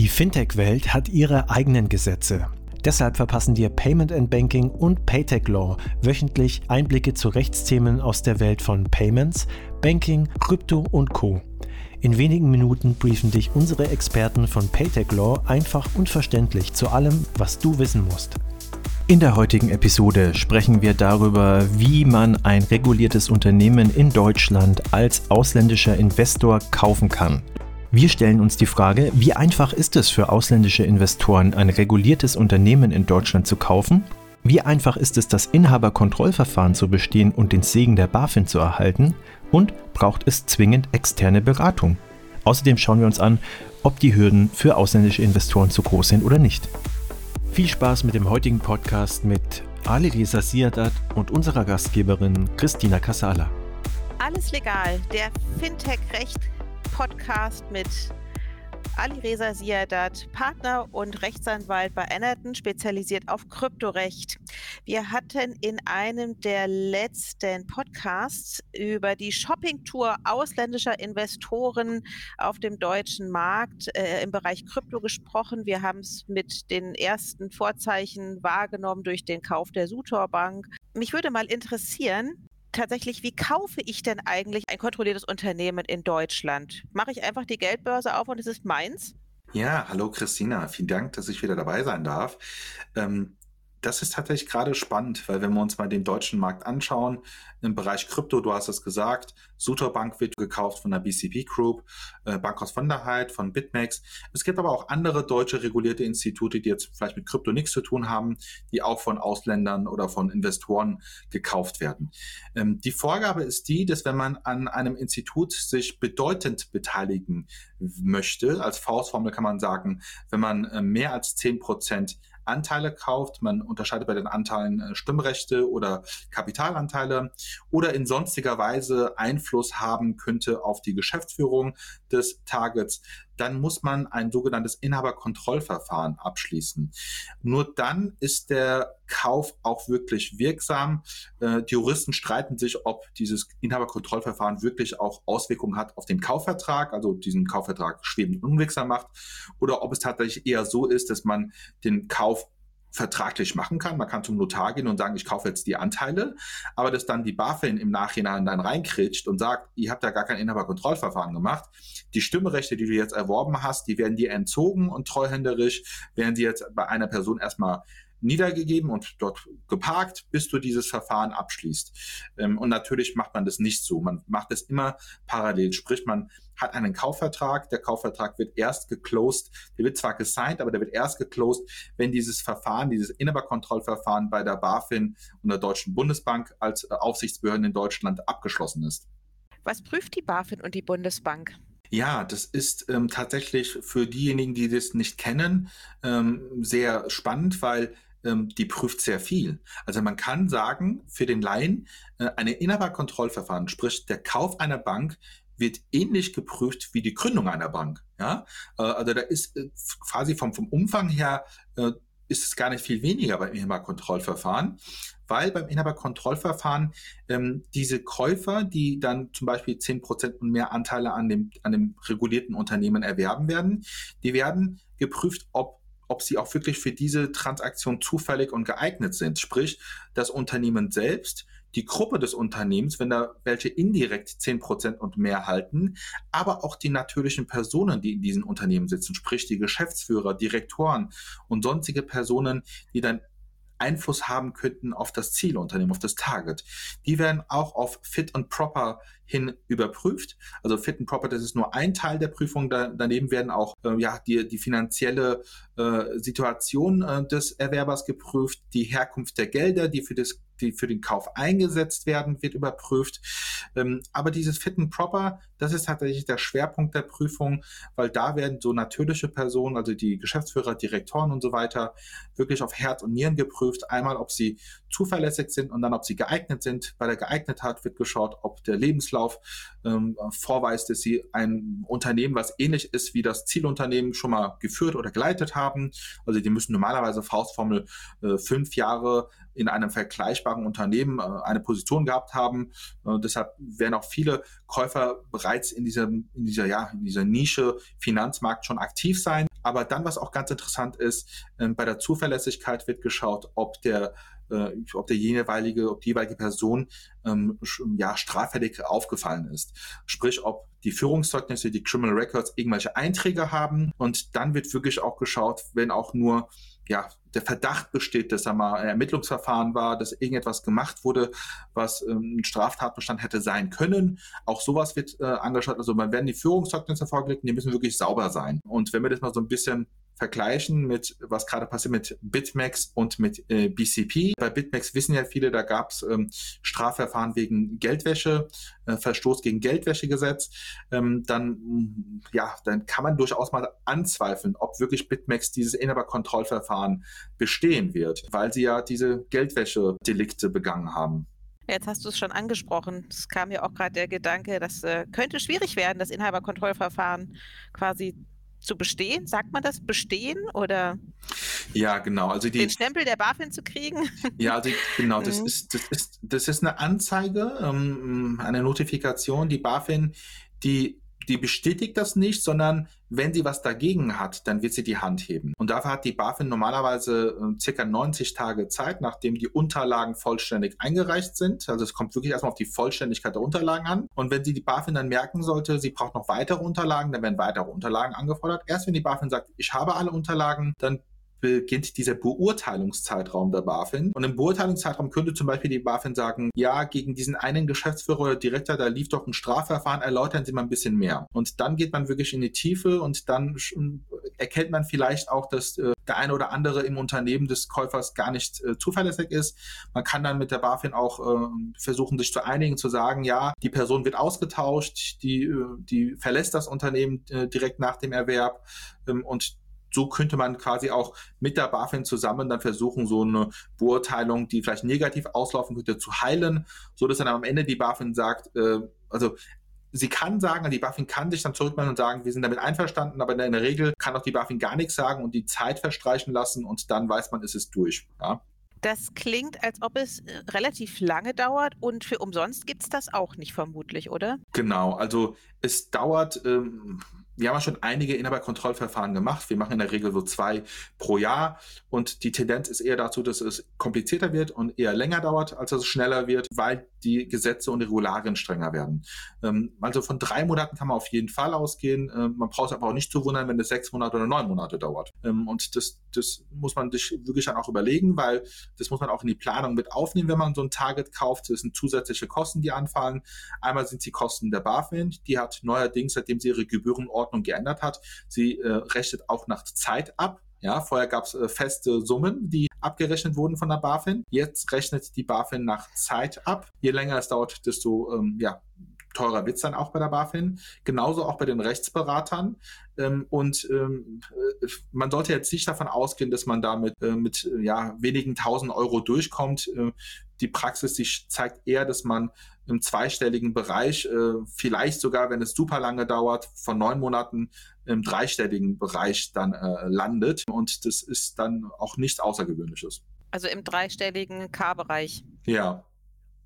Die Fintech-Welt hat ihre eigenen Gesetze. Deshalb verpassen dir Payment and Banking und Paytech Law wöchentlich Einblicke zu Rechtsthemen aus der Welt von Payments, Banking, Krypto und Co. In wenigen Minuten briefen dich unsere Experten von Paytech Law einfach und verständlich zu allem, was du wissen musst. In der heutigen Episode sprechen wir darüber, wie man ein reguliertes Unternehmen in Deutschland als ausländischer Investor kaufen kann. Wir stellen uns die Frage, wie einfach ist es für ausländische Investoren, ein reguliertes Unternehmen in Deutschland zu kaufen? Wie einfach ist es, das Inhaberkontrollverfahren zu bestehen und den Segen der BaFin zu erhalten? Und braucht es zwingend externe Beratung? Außerdem schauen wir uns an, ob die Hürden für ausländische Investoren zu groß sind oder nicht. Viel Spaß mit dem heutigen Podcast mit Ali Reza Siadat und unserer Gastgeberin Christina Casala. Alles legal, der Fintech-Recht Podcast mit Ali Reza Siadat, Partner und Rechtsanwalt bei Enerton, spezialisiert auf Kryptorecht. Wir hatten in einem der letzten Podcasts über die Shoppingtour ausländischer Investoren auf dem deutschen Markt äh, im Bereich Krypto gesprochen. Wir haben es mit den ersten Vorzeichen wahrgenommen durch den Kauf der Sutor Bank. Mich würde mal interessieren, tatsächlich, wie kaufe ich denn eigentlich ein kontrolliertes Unternehmen in Deutschland? Mache ich einfach die Geldbörse auf und es ist meins? Ja, hallo Christina, vielen Dank, dass ich wieder dabei sein darf. Ähm, das ist tatsächlich gerade spannend, weil wenn wir uns mal den deutschen Markt anschauen, im Bereich Krypto, du hast es gesagt, Sutor Bank wird gekauft von der BCP Group, äh, Bankhaus von der Heid, von BitMEX. Es gibt aber auch andere deutsche regulierte Institute, die jetzt vielleicht mit Krypto nichts zu tun haben, die auch von Ausländern oder von Investoren gekauft werden. Ähm, die Vorgabe ist die, dass wenn man an einem Institut sich bedeutend beteiligen möchte, als Faustformel kann man sagen, wenn man äh, mehr als 10 Prozent Anteile kauft. Man unterscheidet bei den Anteilen äh, Stimmrechte oder Kapitalanteile oder in sonstiger Weise Einfluss haben könnte auf die Geschäftsführung des Targets dann muss man ein sogenanntes Inhaberkontrollverfahren abschließen. Nur dann ist der Kauf auch wirklich wirksam. Äh, die Juristen streiten sich, ob dieses Inhaberkontrollverfahren wirklich auch Auswirkungen hat auf den Kaufvertrag, also diesen Kaufvertrag schwebend unwirksam macht, oder ob es tatsächlich eher so ist, dass man den Kauf vertraglich machen kann. Man kann zum Notar gehen und sagen, ich kaufe jetzt die Anteile, aber dass dann die BaFin im Nachhinein dann reinkritscht und sagt, ihr habt ja gar kein Inhaberkontrollverfahren gemacht. Die Stimmrechte, die du jetzt erworben hast, die werden dir entzogen und treuhänderisch werden sie jetzt bei einer Person erstmal niedergegeben und dort geparkt, bis du dieses Verfahren abschließt. Ähm, und natürlich macht man das nicht so. Man macht es immer parallel. Sprich, man hat einen Kaufvertrag. Der Kaufvertrag wird erst geclosed. Der wird zwar gesigned, aber der wird erst geclosed, wenn dieses Verfahren, dieses Inhaberkontrollverfahren bei der BaFin und der Deutschen Bundesbank als äh, Aufsichtsbehörden in Deutschland abgeschlossen ist. Was prüft die BaFin und die Bundesbank? Ja, das ist ähm, tatsächlich für diejenigen, die das nicht kennen, ähm, sehr spannend, weil ähm, die prüft sehr viel. Also man kann sagen, für den Laien, äh, eine Inhaberkontrollverfahren, sprich der Kauf einer Bank, wird ähnlich geprüft wie die Gründung einer Bank. Ja? Äh, also da ist äh, quasi vom, vom Umfang her äh, ist es gar nicht viel weniger beim Inhaberkontrollverfahren, weil beim Inhaberkontrollverfahren ähm, diese Käufer, die dann zum Beispiel 10% und mehr Anteile an dem, an dem regulierten Unternehmen erwerben werden, die werden geprüft, ob ob sie auch wirklich für diese Transaktion zufällig und geeignet sind. Sprich, das Unternehmen selbst, die Gruppe des Unternehmens, wenn da welche indirekt 10% und mehr halten, aber auch die natürlichen Personen, die in diesen Unternehmen sitzen, sprich die Geschäftsführer, Direktoren und sonstige Personen, die dann Einfluss haben könnten auf das Zielunternehmen, auf das Target. Die werden auch auf Fit and Proper hin überprüft. Also Fit and Proper, das ist nur ein Teil der Prüfung. Da, daneben werden auch äh, ja, die, die finanzielle äh, Situation äh, des Erwerbers geprüft, die Herkunft der Gelder, die für das die für den Kauf eingesetzt werden, wird überprüft. Ähm, aber dieses Fit and Proper, das ist tatsächlich der Schwerpunkt der Prüfung, weil da werden so natürliche Personen, also die Geschäftsführer, Direktoren und so weiter, wirklich auf Herz und Nieren geprüft. Einmal, ob sie zuverlässig sind und dann, ob sie geeignet sind. Bei der Geeignetheit wird geschaut, ob der Lebenslauf ähm, vorweist, dass sie ein Unternehmen, was ähnlich ist wie das Zielunternehmen, schon mal geführt oder geleitet haben. Also die müssen normalerweise Faustformel äh, fünf Jahre in einem vergleichbaren Unternehmen äh, eine Position gehabt haben. Äh, deshalb werden auch viele Käufer bereits in dieser, in dieser, ja, in dieser Nische Finanzmarkt schon aktiv sein. Aber dann, was auch ganz interessant ist, ähm, bei der Zuverlässigkeit wird geschaut, ob der äh, ob der jeweilige, ob die jeweilige Person ähm, ja straffällig aufgefallen ist. Sprich, ob die Führungszeugnisse, die Criminal Records irgendwelche Einträge haben und dann wird wirklich auch geschaut, wenn auch nur ja, der Verdacht besteht, dass da mal ein Ermittlungsverfahren war, dass irgendetwas gemacht wurde, was ähm, ein Straftatbestand hätte sein können. Auch sowas wird äh, angeschaut. Also man werden die Führungszeugnisse vorgelegt die müssen wirklich sauber sein. Und wenn wir das mal so ein bisschen vergleichen mit, was gerade passiert mit BitMEX und mit äh, BCP. Bei BitMEX wissen ja viele, da gab es ähm, Strafverfahren wegen Geldwäsche, äh, Verstoß gegen Geldwäschegesetz. Ähm, dann, ja, dann kann man durchaus mal anzweifeln, ob wirklich BitMEX dieses Inhaberkontrollverfahren bestehen wird, weil sie ja diese Geldwäsche-Delikte begangen haben. Jetzt hast du es schon angesprochen. Es kam ja auch gerade der Gedanke, das äh, könnte schwierig werden, das Inhaberkontrollverfahren quasi zu bestehen? Sagt man das bestehen oder? Ja, genau. Also die, den Stempel der BaFin zu kriegen? Ja, also genau. Das, mhm. ist, das, ist, das ist eine Anzeige, ähm, eine Notifikation. Die BaFin, die die bestätigt das nicht, sondern wenn sie was dagegen hat, dann wird sie die Hand heben. Und dafür hat die BaFin normalerweise äh, circa 90 Tage Zeit, nachdem die Unterlagen vollständig eingereicht sind. Also es kommt wirklich erstmal auf die Vollständigkeit der Unterlagen an. Und wenn sie die BaFin dann merken sollte, sie braucht noch weitere Unterlagen, dann werden weitere Unterlagen angefordert. Erst wenn die BaFin sagt, ich habe alle Unterlagen, dann beginnt dieser Beurteilungszeitraum der BaFin. Und im Beurteilungszeitraum könnte zum Beispiel die BaFin sagen, ja, gegen diesen einen Geschäftsführer oder Direktor, da lief doch ein Strafverfahren, erläutern Sie mal ein bisschen mehr. Und dann geht man wirklich in die Tiefe und dann erkennt man vielleicht auch, dass äh, der eine oder andere im Unternehmen des Käufers gar nicht äh, zuverlässig ist. Man kann dann mit der BaFin auch äh, versuchen, sich zu einigen, zu sagen, ja, die Person wird ausgetauscht, die, äh, die verlässt das Unternehmen äh, direkt nach dem Erwerb ähm, und so könnte man quasi auch mit der BaFin zusammen dann versuchen, so eine Beurteilung, die vielleicht negativ auslaufen könnte, zu heilen, so dass dann am Ende die BaFin sagt, äh, also sie kann sagen, die BaFin kann sich dann zurückmelden und sagen, wir sind damit einverstanden, aber in der Regel kann auch die BaFin gar nichts sagen und die Zeit verstreichen lassen und dann weiß man, ist es durch. Ja? Das klingt, als ob es äh, relativ lange dauert und für umsonst gibt es das auch nicht vermutlich, oder? Genau, also es dauert, ähm, wir haben ja schon einige Inhaberkontrollverfahren gemacht. Wir machen in der Regel so zwei pro Jahr und die Tendenz ist eher dazu, dass es komplizierter wird und eher länger dauert, als dass es schneller wird, weil die Gesetze und Regularien strenger werden. Ähm, also von drei Monaten kann man auf jeden Fall ausgehen. Ähm, man braucht es aber auch nicht zu wundern, wenn es sechs Monate oder neun Monate dauert. Ähm, und das, das muss man sich wirklich dann auch überlegen, weil das muss man auch in die Planung mit aufnehmen, wenn man so ein Target kauft. Das sind zusätzliche Kosten, die anfallen. Einmal sind die Kosten der BaFin, die hat neuerdings, seitdem sie ihre Gebührenordnung geändert hat, sie äh, rechnet auch nach Zeit ab. Ja, vorher gab es äh, feste Summen, die abgerechnet wurden von der BaFin. Jetzt rechnet die BaFin nach Zeit ab. Je länger es dauert, desto ähm, ja, teurer wird es dann auch bei der BaFin. Genauso auch bei den Rechtsberatern. Ähm, und ähm, äh, man sollte jetzt nicht davon ausgehen, dass man damit äh, mit äh, ja, wenigen tausend Euro durchkommt. Äh, die Praxis die zeigt eher, dass man im zweistelligen Bereich, äh, vielleicht sogar, wenn es super lange dauert, von neun Monaten im dreistelligen Bereich dann äh, landet. Und das ist dann auch nichts Außergewöhnliches. Also im dreistelligen K-Bereich. Ja.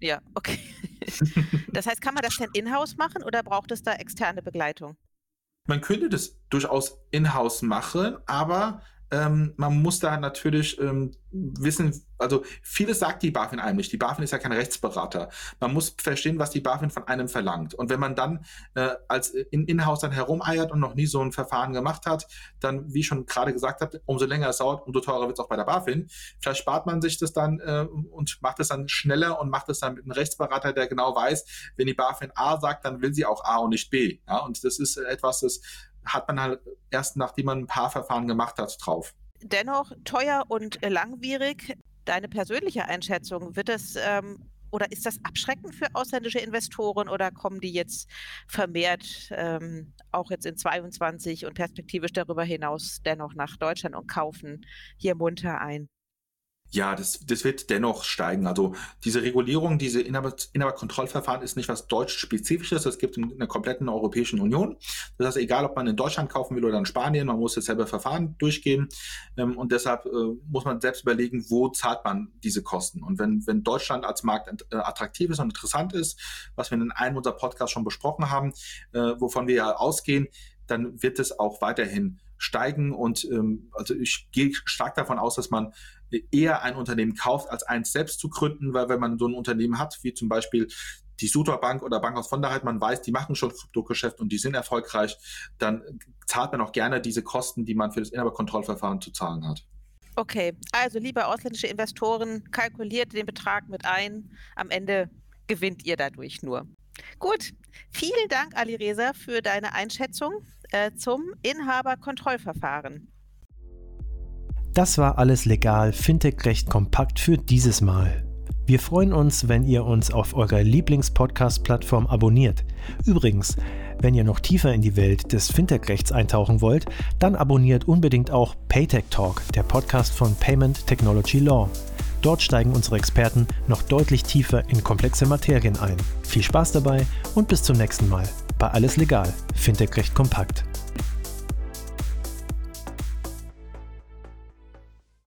Ja, okay. das heißt, kann man das denn in-house machen oder braucht es da externe Begleitung? Man könnte das durchaus in-house machen, aber ähm, man muss da natürlich ähm, wissen, also vieles sagt die BaFin einem nicht. Die BaFin ist ja kein Rechtsberater. Man muss verstehen, was die BaFin von einem verlangt. Und wenn man dann äh, als in Inhouse dann herumeiert und noch nie so ein Verfahren gemacht hat, dann, wie ich schon gerade gesagt habe, umso länger es dauert, umso teurer wird es auch bei der BaFin. Vielleicht spart man sich das dann äh, und macht es dann schneller und macht es dann mit einem Rechtsberater, der genau weiß, wenn die BaFin A sagt, dann will sie auch A und nicht B. Ja, und das ist etwas, das hat man halt erst nachdem man ein paar Verfahren gemacht hat drauf. Dennoch teuer und langwierig. Deine persönliche Einschätzung, wird es ähm, oder ist das abschreckend für ausländische Investoren oder kommen die jetzt vermehrt ähm, auch jetzt in 22 und perspektivisch darüber hinaus dennoch nach Deutschland und kaufen hier munter ein? Ja, das, das wird dennoch steigen. Also diese Regulierung, diese Inhaber, Inhaberkontrollverfahren ist nicht was deutsch-spezifisches. Das gibt in der kompletten Europäischen Union. Das heißt, egal, ob man in Deutschland kaufen will oder in Spanien, man muss dasselbe Verfahren durchgehen. Ähm, und deshalb äh, muss man selbst überlegen, wo zahlt man diese Kosten. Und wenn, wenn Deutschland als Markt äh, attraktiv ist und interessant ist, was wir in einem unserer Podcasts schon besprochen haben, äh, wovon wir ja ausgehen, dann wird es auch weiterhin steigen und ähm, also ich gehe stark davon aus, dass man eher ein Unternehmen kauft, als eins selbst zu gründen, weil wenn man so ein Unternehmen hat, wie zum Beispiel die Sutor Bank oder Bank aus Vonderheit, man weiß, die machen schon Kryptogeschäft und die sind erfolgreich, dann zahlt man auch gerne diese Kosten, die man für das Inhaberkontrollverfahren zu zahlen hat. Okay, also liebe ausländische Investoren, kalkuliert den Betrag mit ein. Am Ende gewinnt ihr dadurch nur. Gut, vielen Dank, Ali Reza, für deine Einschätzung äh, zum Inhaberkontrollverfahren. Das war alles legal, Fintech-Recht kompakt für dieses Mal. Wir freuen uns, wenn ihr uns auf eurer Lieblings-Podcast-Plattform abonniert. Übrigens, wenn ihr noch tiefer in die Welt des Fintech-Rechts eintauchen wollt, dann abonniert unbedingt auch Paytech Talk, der Podcast von Payment Technology Law. Dort steigen unsere Experten noch deutlich tiefer in komplexe Materien ein. Viel Spaß dabei und bis zum nächsten Mal bei Alles Legal, Fintech Recht kompakt.